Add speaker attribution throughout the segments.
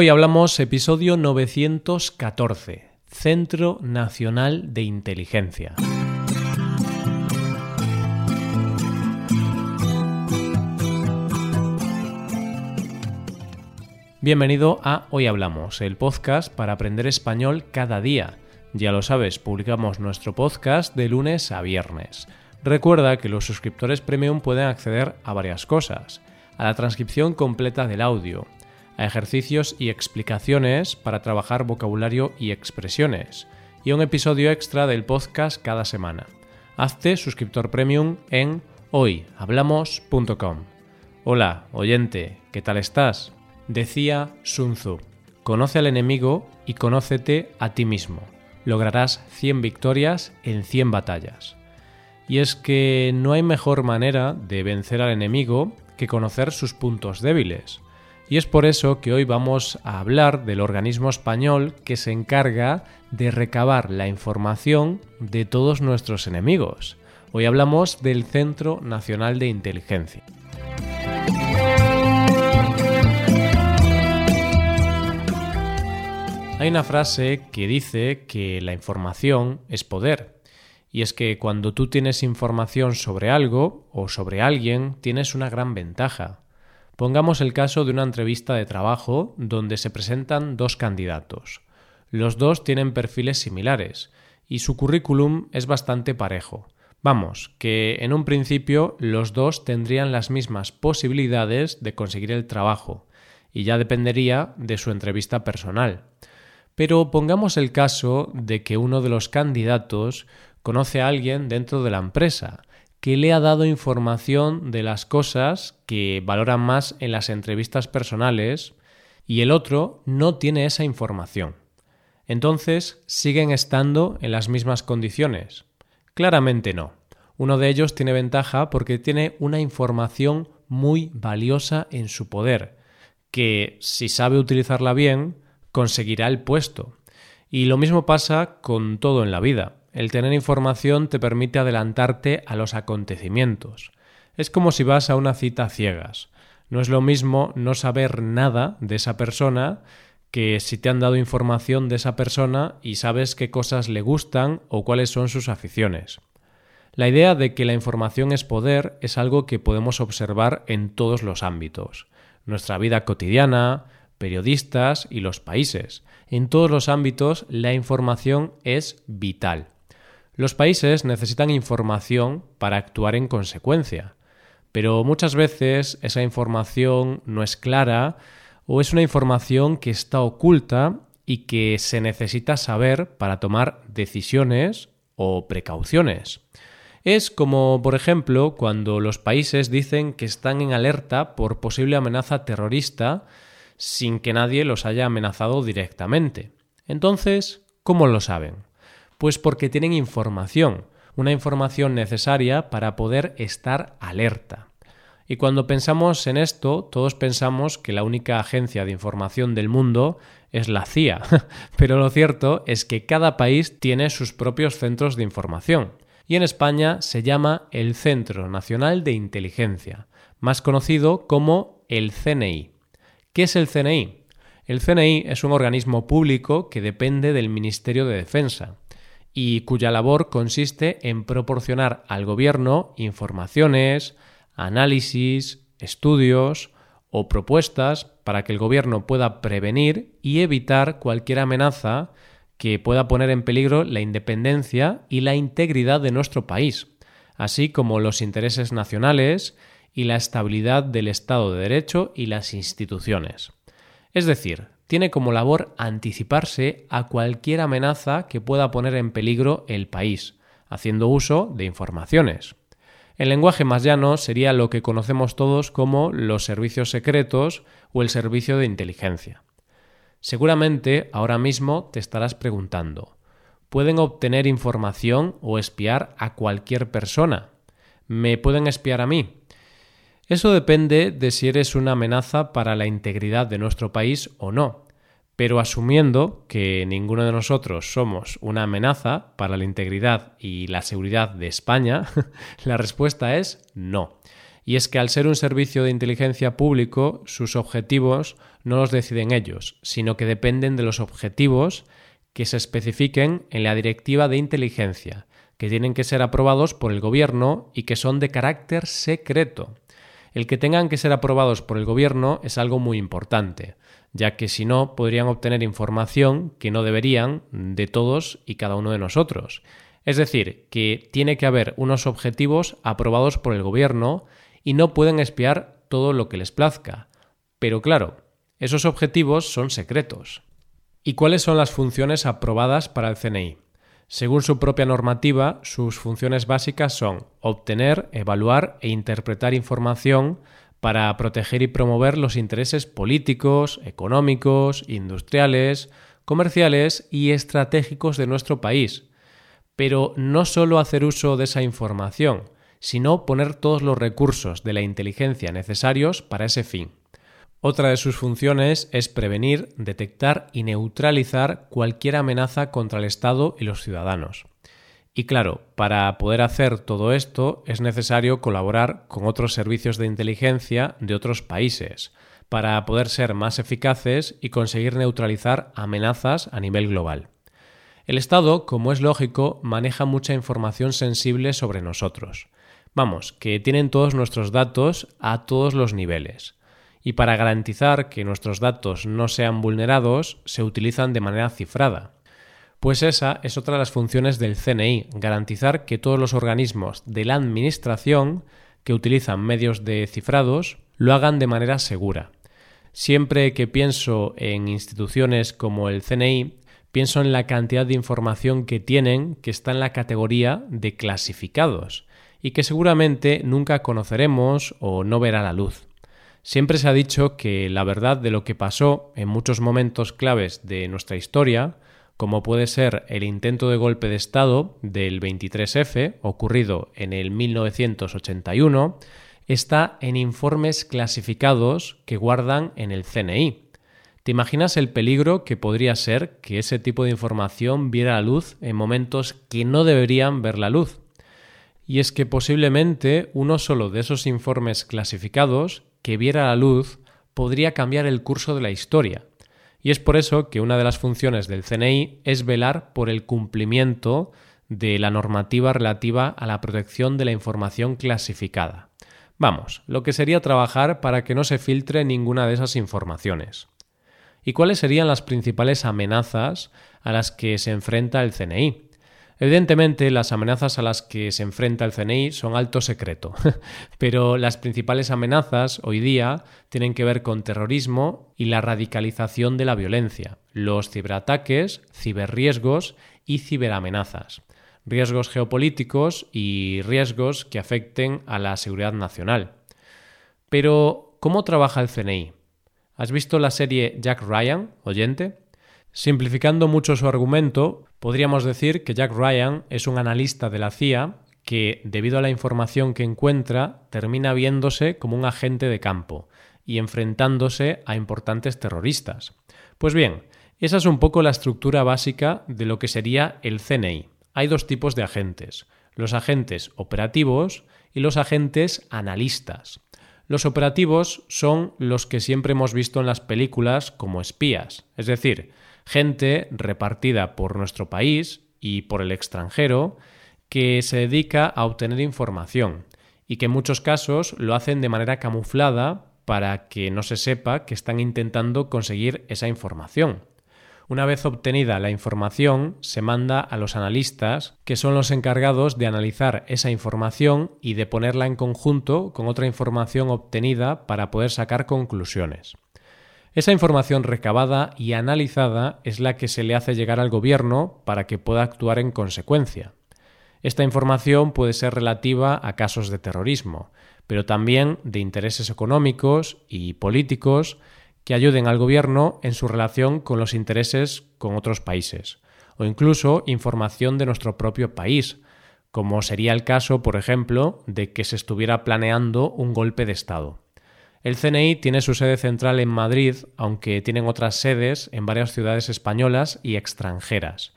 Speaker 1: Hoy hablamos episodio 914, Centro Nacional de Inteligencia. Bienvenido a Hoy Hablamos, el podcast para aprender español cada día. Ya lo sabes, publicamos nuestro podcast de lunes a viernes. Recuerda que los suscriptores premium pueden acceder a varias cosas. A la transcripción completa del audio, a ejercicios y explicaciones para trabajar vocabulario y expresiones, y un episodio extra del podcast cada semana. Hazte suscriptor premium en hoyhablamos.com. Hola, oyente, ¿qué tal estás? Decía Sun Tzu, conoce al enemigo y conócete a ti mismo. Lograrás 100 victorias en 100 batallas. Y es que no hay mejor manera de vencer al enemigo que conocer sus puntos débiles. Y es por eso que hoy vamos a hablar del organismo español que se encarga de recabar la información de todos nuestros enemigos. Hoy hablamos del Centro Nacional de Inteligencia. Hay una frase que dice que la información es poder. Y es que cuando tú tienes información sobre algo o sobre alguien, tienes una gran ventaja. Pongamos el caso de una entrevista de trabajo donde se presentan dos candidatos. Los dos tienen perfiles similares y su currículum es bastante parejo. Vamos, que en un principio los dos tendrían las mismas posibilidades de conseguir el trabajo, y ya dependería de su entrevista personal. Pero pongamos el caso de que uno de los candidatos conoce a alguien dentro de la empresa que le ha dado información de las cosas que valoran más en las entrevistas personales y el otro no tiene esa información. Entonces, ¿siguen estando en las mismas condiciones? Claramente no. Uno de ellos tiene ventaja porque tiene una información muy valiosa en su poder, que si sabe utilizarla bien, conseguirá el puesto. Y lo mismo pasa con todo en la vida. El tener información te permite adelantarte a los acontecimientos. Es como si vas a una cita ciegas. No es lo mismo no saber nada de esa persona que si te han dado información de esa persona y sabes qué cosas le gustan o cuáles son sus aficiones. La idea de que la información es poder es algo que podemos observar en todos los ámbitos. Nuestra vida cotidiana, periodistas y los países. En todos los ámbitos la información es vital. Los países necesitan información para actuar en consecuencia, pero muchas veces esa información no es clara o es una información que está oculta y que se necesita saber para tomar decisiones o precauciones. Es como, por ejemplo, cuando los países dicen que están en alerta por posible amenaza terrorista sin que nadie los haya amenazado directamente. Entonces, ¿cómo lo saben? Pues porque tienen información, una información necesaria para poder estar alerta. Y cuando pensamos en esto, todos pensamos que la única agencia de información del mundo es la CIA, pero lo cierto es que cada país tiene sus propios centros de información. Y en España se llama el Centro Nacional de Inteligencia, más conocido como el CNI. ¿Qué es el CNI? El CNI es un organismo público que depende del Ministerio de Defensa y cuya labor consiste en proporcionar al gobierno informaciones, análisis, estudios o propuestas para que el gobierno pueda prevenir y evitar cualquier amenaza que pueda poner en peligro la independencia y la integridad de nuestro país, así como los intereses nacionales y la estabilidad del Estado de Derecho y las instituciones. Es decir, tiene como labor anticiparse a cualquier amenaza que pueda poner en peligro el país, haciendo uso de informaciones. El lenguaje más llano sería lo que conocemos todos como los servicios secretos o el servicio de inteligencia. Seguramente ahora mismo te estarás preguntando, ¿pueden obtener información o espiar a cualquier persona? ¿Me pueden espiar a mí? Eso depende de si eres una amenaza para la integridad de nuestro país o no. Pero asumiendo que ninguno de nosotros somos una amenaza para la integridad y la seguridad de España, la respuesta es no. Y es que al ser un servicio de inteligencia público, sus objetivos no los deciden ellos, sino que dependen de los objetivos que se especifiquen en la Directiva de Inteligencia, que tienen que ser aprobados por el Gobierno y que son de carácter secreto. El que tengan que ser aprobados por el Gobierno es algo muy importante, ya que si no podrían obtener información que no deberían de todos y cada uno de nosotros. Es decir, que tiene que haber unos objetivos aprobados por el Gobierno y no pueden espiar todo lo que les plazca. Pero claro, esos objetivos son secretos. ¿Y cuáles son las funciones aprobadas para el CNI? Según su propia normativa, sus funciones básicas son obtener, evaluar e interpretar información para proteger y promover los intereses políticos, económicos, industriales, comerciales y estratégicos de nuestro país. Pero no solo hacer uso de esa información, sino poner todos los recursos de la inteligencia necesarios para ese fin. Otra de sus funciones es prevenir, detectar y neutralizar cualquier amenaza contra el Estado y los ciudadanos. Y claro, para poder hacer todo esto es necesario colaborar con otros servicios de inteligencia de otros países, para poder ser más eficaces y conseguir neutralizar amenazas a nivel global. El Estado, como es lógico, maneja mucha información sensible sobre nosotros. Vamos, que tienen todos nuestros datos a todos los niveles y para garantizar que nuestros datos no sean vulnerados se utilizan de manera cifrada. Pues esa es otra de las funciones del CNI, garantizar que todos los organismos de la Administración que utilizan medios de cifrados lo hagan de manera segura. Siempre que pienso en instituciones como el CNI, pienso en la cantidad de información que tienen que está en la categoría de clasificados y que seguramente nunca conoceremos o no verá la luz. Siempre se ha dicho que la verdad de lo que pasó en muchos momentos claves de nuestra historia, como puede ser el intento de golpe de Estado del 23F, ocurrido en el 1981, está en informes clasificados que guardan en el CNI. ¿Te imaginas el peligro que podría ser que ese tipo de información viera la luz en momentos que no deberían ver la luz? Y es que posiblemente uno solo de esos informes clasificados que viera la luz podría cambiar el curso de la historia. Y es por eso que una de las funciones del CNI es velar por el cumplimiento de la normativa relativa a la protección de la información clasificada. Vamos, lo que sería trabajar para que no se filtre ninguna de esas informaciones. ¿Y cuáles serían las principales amenazas a las que se enfrenta el CNI? Evidentemente, las amenazas a las que se enfrenta el CNI son alto secreto, pero las principales amenazas hoy día tienen que ver con terrorismo y la radicalización de la violencia, los ciberataques, ciberriesgos y ciberamenazas, riesgos geopolíticos y riesgos que afecten a la seguridad nacional. Pero, ¿cómo trabaja el CNI? ¿Has visto la serie Jack Ryan, oyente? Simplificando mucho su argumento, podríamos decir que Jack Ryan es un analista de la CIA que, debido a la información que encuentra, termina viéndose como un agente de campo y enfrentándose a importantes terroristas. Pues bien, esa es un poco la estructura básica de lo que sería el CNI. Hay dos tipos de agentes, los agentes operativos y los agentes analistas. Los operativos son los que siempre hemos visto en las películas como espías, es decir, gente repartida por nuestro país y por el extranjero que se dedica a obtener información y que en muchos casos lo hacen de manera camuflada para que no se sepa que están intentando conseguir esa información. Una vez obtenida la información, se manda a los analistas, que son los encargados de analizar esa información y de ponerla en conjunto con otra información obtenida para poder sacar conclusiones. Esa información recabada y analizada es la que se le hace llegar al gobierno para que pueda actuar en consecuencia. Esta información puede ser relativa a casos de terrorismo, pero también de intereses económicos y políticos que ayuden al gobierno en su relación con los intereses con otros países, o incluso información de nuestro propio país, como sería el caso, por ejemplo, de que se estuviera planeando un golpe de Estado. El CNI tiene su sede central en Madrid, aunque tienen otras sedes en varias ciudades españolas y extranjeras.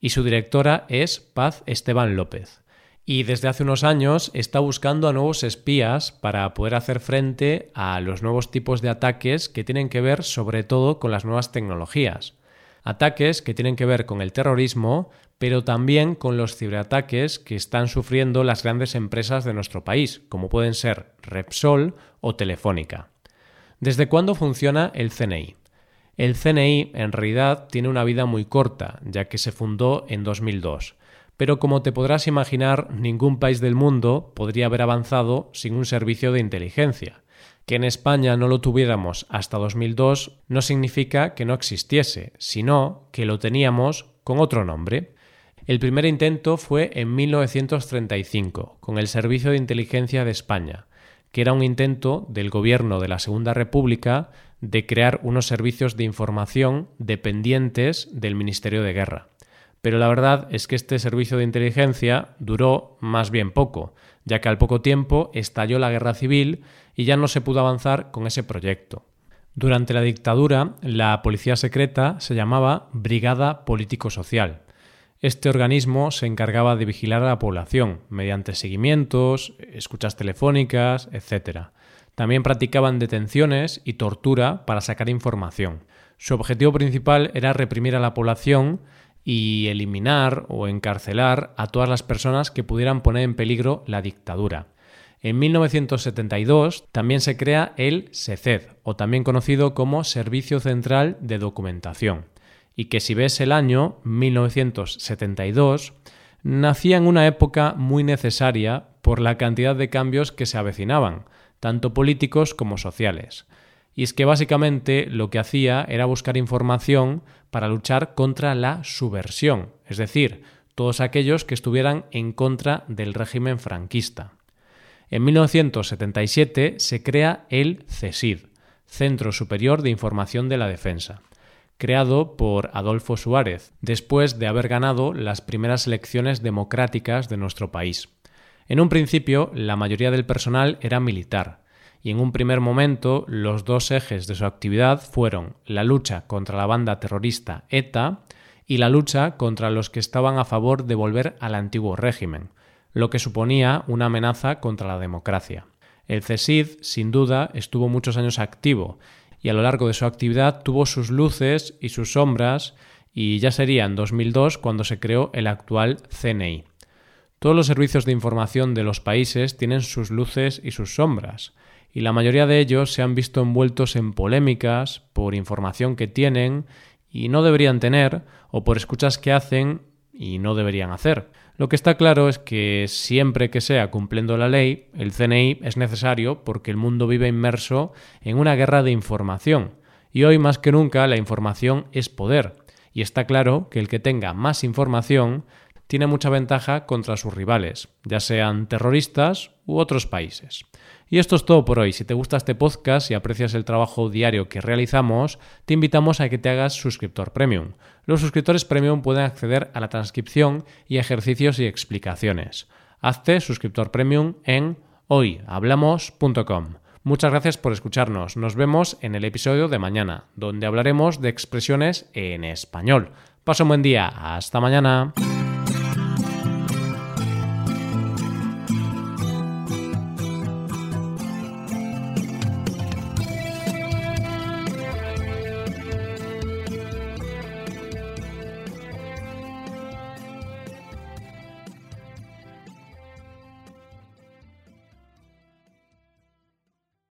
Speaker 1: Y su directora es Paz Esteban López. Y desde hace unos años está buscando a nuevos espías para poder hacer frente a los nuevos tipos de ataques que tienen que ver sobre todo con las nuevas tecnologías. Ataques que tienen que ver con el terrorismo, pero también con los ciberataques que están sufriendo las grandes empresas de nuestro país, como pueden ser Repsol o Telefónica. ¿Desde cuándo funciona el CNI? El CNI en realidad tiene una vida muy corta, ya que se fundó en 2002. Pero como te podrás imaginar, ningún país del mundo podría haber avanzado sin un servicio de inteligencia. Que en España no lo tuviéramos hasta 2002 no significa que no existiese, sino que lo teníamos con otro nombre. El primer intento fue en 1935, con el Servicio de Inteligencia de España, que era un intento del gobierno de la Segunda República de crear unos servicios de información dependientes del Ministerio de Guerra. Pero la verdad es que este servicio de inteligencia duró más bien poco, ya que al poco tiempo estalló la guerra civil y ya no se pudo avanzar con ese proyecto. Durante la dictadura, la policía secreta se llamaba Brigada Político-Social. Este organismo se encargaba de vigilar a la población mediante seguimientos, escuchas telefónicas, etc. También practicaban detenciones y tortura para sacar información. Su objetivo principal era reprimir a la población y eliminar o encarcelar a todas las personas que pudieran poner en peligro la dictadura. En 1972 también se crea el SECED, o también conocido como Servicio Central de Documentación, y que si ves el año 1972, nacía en una época muy necesaria por la cantidad de cambios que se avecinaban, tanto políticos como sociales. Y es que básicamente lo que hacía era buscar información para luchar contra la subversión, es decir, todos aquellos que estuvieran en contra del régimen franquista. En 1977 se crea el CESID, Centro Superior de Información de la Defensa, creado por Adolfo Suárez, después de haber ganado las primeras elecciones democráticas de nuestro país. En un principio, la mayoría del personal era militar, y en un primer momento los dos ejes de su actividad fueron la lucha contra la banda terrorista ETA y la lucha contra los que estaban a favor de volver al antiguo régimen, lo que suponía una amenaza contra la democracia. El CESID, sin duda, estuvo muchos años activo y a lo largo de su actividad tuvo sus luces y sus sombras y ya sería en 2002 cuando se creó el actual CNI. Todos los servicios de información de los países tienen sus luces y sus sombras y la mayoría de ellos se han visto envueltos en polémicas por información que tienen y no deberían tener o por escuchas que hacen y no deberían hacer. Lo que está claro es que siempre que sea cumpliendo la ley, el CNI es necesario porque el mundo vive inmerso en una guerra de información. Y hoy más que nunca la información es poder. Y está claro que el que tenga más información tiene mucha ventaja contra sus rivales, ya sean terroristas u otros países. Y esto es todo por hoy. Si te gusta este podcast y aprecias el trabajo diario que realizamos, te invitamos a que te hagas suscriptor premium. Los suscriptores premium pueden acceder a la transcripción y ejercicios y explicaciones. Hazte suscriptor premium en hoyhablamos.com. Muchas gracias por escucharnos. Nos vemos en el episodio de mañana, donde hablaremos de expresiones en español. Paso un buen día. Hasta mañana.